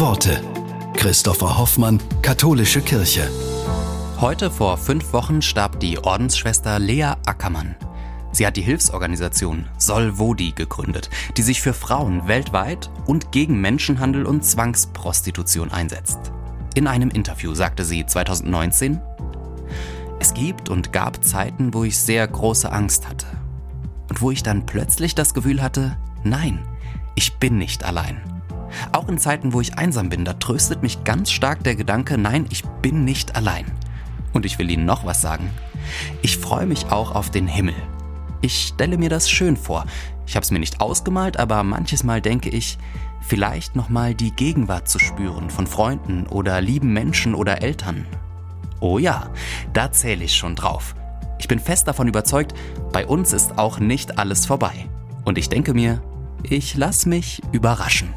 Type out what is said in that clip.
Worte. Christopher Hoffmann, Katholische Kirche. Heute vor fünf Wochen starb die Ordensschwester Lea Ackermann. Sie hat die Hilfsorganisation Solvodi gegründet, die sich für Frauen weltweit und gegen Menschenhandel und Zwangsprostitution einsetzt. In einem Interview sagte sie 2019, es gibt und gab Zeiten, wo ich sehr große Angst hatte. Und wo ich dann plötzlich das Gefühl hatte, nein, ich bin nicht allein. Auch in Zeiten, wo ich einsam bin, da tröstet mich ganz stark der Gedanke, nein, ich bin nicht allein. Und ich will Ihnen noch was sagen. Ich freue mich auch auf den Himmel. Ich stelle mir das schön vor. Ich habe es mir nicht ausgemalt, aber manches Mal denke ich, vielleicht nochmal die Gegenwart zu spüren von Freunden oder lieben Menschen oder Eltern. Oh ja, da zähle ich schon drauf. Ich bin fest davon überzeugt, bei uns ist auch nicht alles vorbei. Und ich denke mir, ich lass mich überraschen.